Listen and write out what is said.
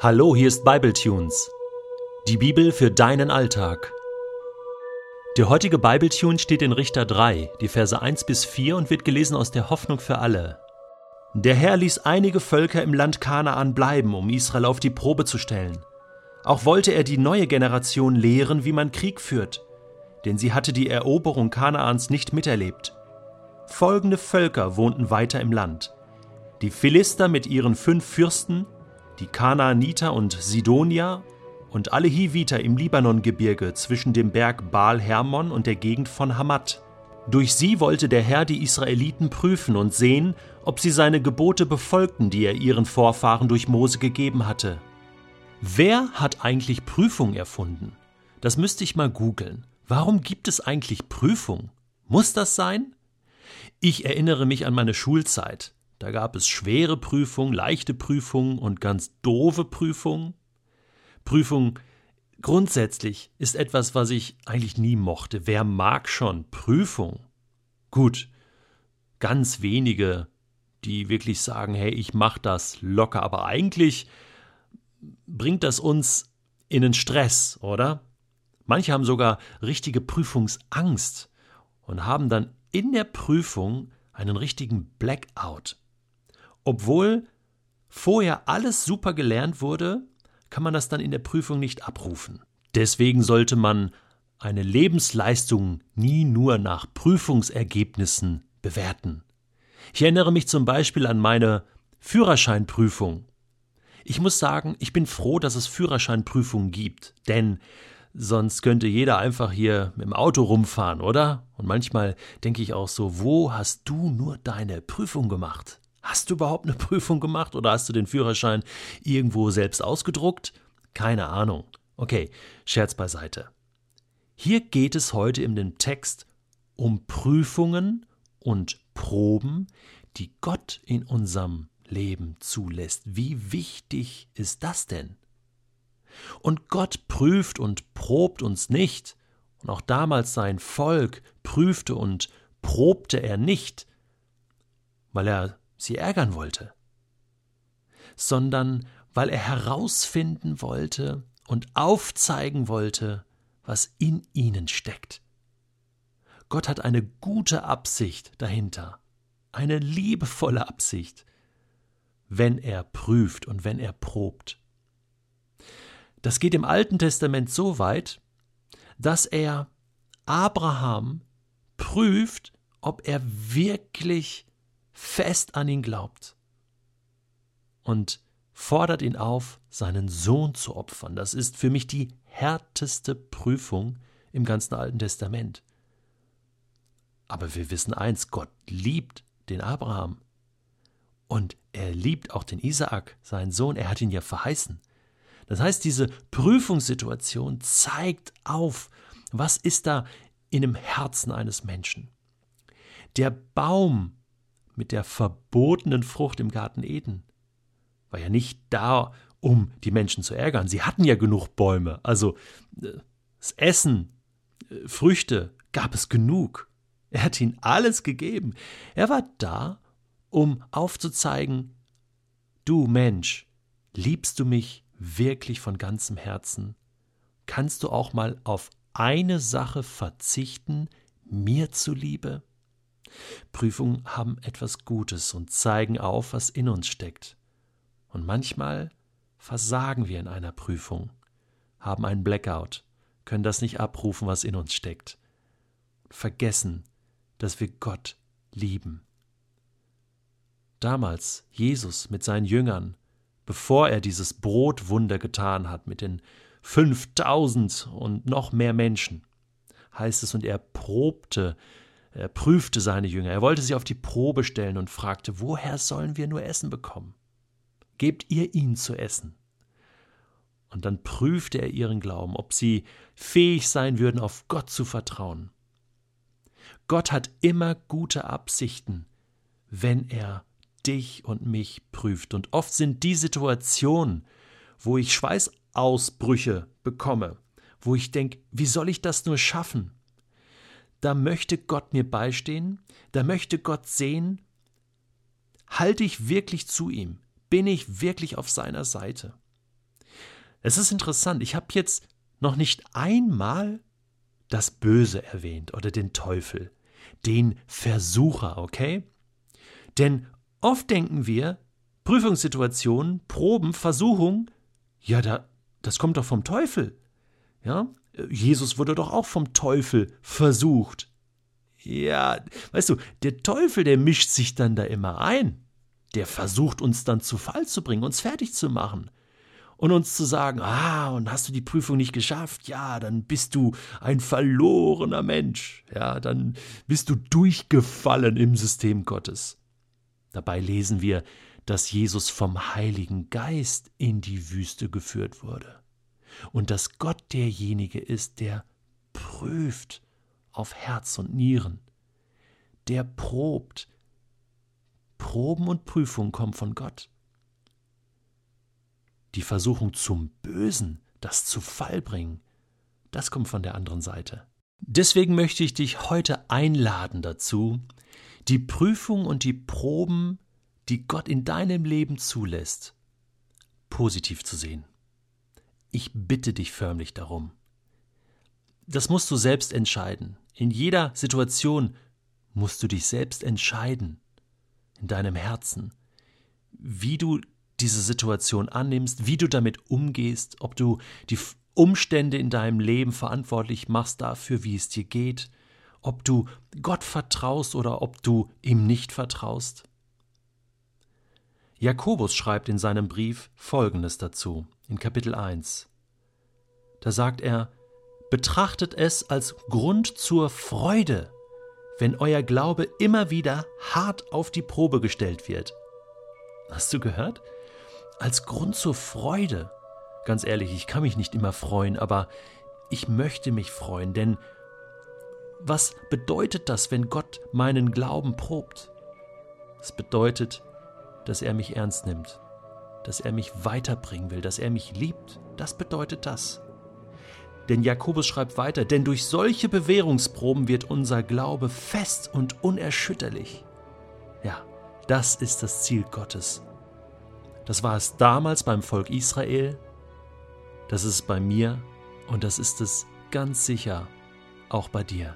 Hallo, hier ist Bibletunes. Die Bibel für deinen Alltag. Der heutige Bibletune steht in Richter 3, die Verse 1 bis 4 und wird gelesen aus der Hoffnung für alle. Der Herr ließ einige Völker im Land Kanaan bleiben, um Israel auf die Probe zu stellen. Auch wollte er die neue Generation lehren, wie man Krieg führt, denn sie hatte die Eroberung Kanaans nicht miterlebt. Folgende Völker wohnten weiter im Land. Die Philister mit ihren fünf Fürsten, die Kanaaniter und Sidonier und alle Hiviter im Libanongebirge zwischen dem Berg Baal Hermon und der Gegend von Hamat. Durch sie wollte der Herr die Israeliten prüfen und sehen, ob sie seine Gebote befolgten, die er ihren Vorfahren durch Mose gegeben hatte. Wer hat eigentlich Prüfung erfunden? Das müsste ich mal googeln. Warum gibt es eigentlich Prüfung? Muss das sein? Ich erinnere mich an meine Schulzeit. Da gab es schwere Prüfungen, leichte Prüfungen und ganz doofe Prüfungen. Prüfung grundsätzlich ist etwas, was ich eigentlich nie mochte. Wer mag schon Prüfung? Gut, ganz wenige, die wirklich sagen, hey, ich mach das locker, aber eigentlich bringt das uns in den Stress, oder? Manche haben sogar richtige Prüfungsangst und haben dann in der Prüfung einen richtigen Blackout. Obwohl vorher alles super gelernt wurde, kann man das dann in der Prüfung nicht abrufen. Deswegen sollte man eine Lebensleistung nie nur nach Prüfungsergebnissen bewerten. Ich erinnere mich zum Beispiel an meine Führerscheinprüfung. Ich muss sagen, ich bin froh, dass es Führerscheinprüfungen gibt, denn sonst könnte jeder einfach hier mit dem Auto rumfahren, oder? Und manchmal denke ich auch so, wo hast du nur deine Prüfung gemacht? Hast du überhaupt eine Prüfung gemacht oder hast du den Führerschein irgendwo selbst ausgedruckt? Keine Ahnung. Okay, Scherz beiseite. Hier geht es heute in dem Text um Prüfungen und Proben, die Gott in unserem Leben zulässt. Wie wichtig ist das denn? Und Gott prüft und probt uns nicht, und auch damals sein Volk prüfte und probte er nicht, weil er sie ärgern wollte, sondern weil er herausfinden wollte und aufzeigen wollte, was in ihnen steckt. Gott hat eine gute Absicht dahinter, eine liebevolle Absicht, wenn er prüft und wenn er probt. Das geht im Alten Testament so weit, dass er Abraham prüft, ob er wirklich fest an ihn glaubt und fordert ihn auf, seinen Sohn zu opfern. Das ist für mich die härteste Prüfung im ganzen Alten Testament. Aber wir wissen eins, Gott liebt den Abraham. Und er liebt auch den Isaak, seinen Sohn, er hat ihn ja verheißen. Das heißt, diese Prüfungssituation zeigt auf, was ist da in dem Herzen eines Menschen. Der Baum mit der verbotenen Frucht im Garten Eden war ja nicht da, um die Menschen zu ärgern. Sie hatten ja genug Bäume, also äh, das Essen, äh, Früchte gab es genug. Er hat ihnen alles gegeben. Er war da, um aufzuzeigen, du Mensch, liebst du mich wirklich von ganzem Herzen? Kannst du auch mal auf eine Sache verzichten, mir zuliebe? Prüfungen haben etwas Gutes und zeigen auf, was in uns steckt. Und manchmal versagen wir in einer Prüfung, haben einen Blackout, können das nicht abrufen, was in uns steckt, vergessen, dass wir Gott lieben. Damals Jesus mit seinen Jüngern, bevor er dieses Brotwunder getan hat mit den 5000 und noch mehr Menschen, heißt es, und er probte er prüfte seine Jünger, er wollte sie auf die Probe stellen und fragte, woher sollen wir nur Essen bekommen? Gebt ihr ihnen zu essen. Und dann prüfte er ihren Glauben, ob sie fähig sein würden, auf Gott zu vertrauen. Gott hat immer gute Absichten, wenn er dich und mich prüft. Und oft sind die Situationen, wo ich Schweißausbrüche bekomme, wo ich denke, wie soll ich das nur schaffen? Da möchte Gott mir beistehen, da möchte Gott sehen, halte ich wirklich zu ihm, bin ich wirklich auf seiner Seite. Es ist interessant, ich habe jetzt noch nicht einmal das Böse erwähnt oder den Teufel, den Versucher, okay? Denn oft denken wir, Prüfungssituationen, Proben, Versuchung, ja, da, das kommt doch vom Teufel. Ja, Jesus wurde doch auch vom Teufel versucht. Ja, weißt du, der Teufel, der mischt sich dann da immer ein. Der versucht uns dann zu Fall zu bringen, uns fertig zu machen und uns zu sagen, ah, und hast du die Prüfung nicht geschafft, ja, dann bist du ein verlorener Mensch, ja, dann bist du durchgefallen im System Gottes. Dabei lesen wir, dass Jesus vom Heiligen Geist in die Wüste geführt wurde und dass Gott derjenige ist, der prüft auf Herz und Nieren, der probt. Proben und Prüfungen kommen von Gott die Versuchung zum Bösen, das zu Fall bringen, das kommt von der anderen Seite. Deswegen möchte ich dich heute einladen dazu, die Prüfung und die Proben, die Gott in deinem Leben zulässt, positiv zu sehen. Ich bitte dich förmlich darum. Das musst du selbst entscheiden. In jeder Situation musst du dich selbst entscheiden, in deinem Herzen, wie du diese Situation annimmst, wie du damit umgehst, ob du die Umstände in deinem Leben verantwortlich machst dafür, wie es dir geht, ob du Gott vertraust oder ob du ihm nicht vertraust. Jakobus schreibt in seinem Brief Folgendes dazu, in Kapitel 1. Da sagt er, Betrachtet es als Grund zur Freude, wenn euer Glaube immer wieder hart auf die Probe gestellt wird. Hast du gehört? als Grund zur Freude. Ganz ehrlich, ich kann mich nicht immer freuen, aber ich möchte mich freuen, denn was bedeutet das, wenn Gott meinen Glauben probt? Es bedeutet, dass er mich ernst nimmt, dass er mich weiterbringen will, dass er mich liebt. Das bedeutet das. Denn Jakobus schreibt weiter, denn durch solche Bewährungsproben wird unser Glaube fest und unerschütterlich. Ja, das ist das Ziel Gottes, das war es damals beim Volk Israel, das ist es bei mir und das ist es ganz sicher auch bei dir.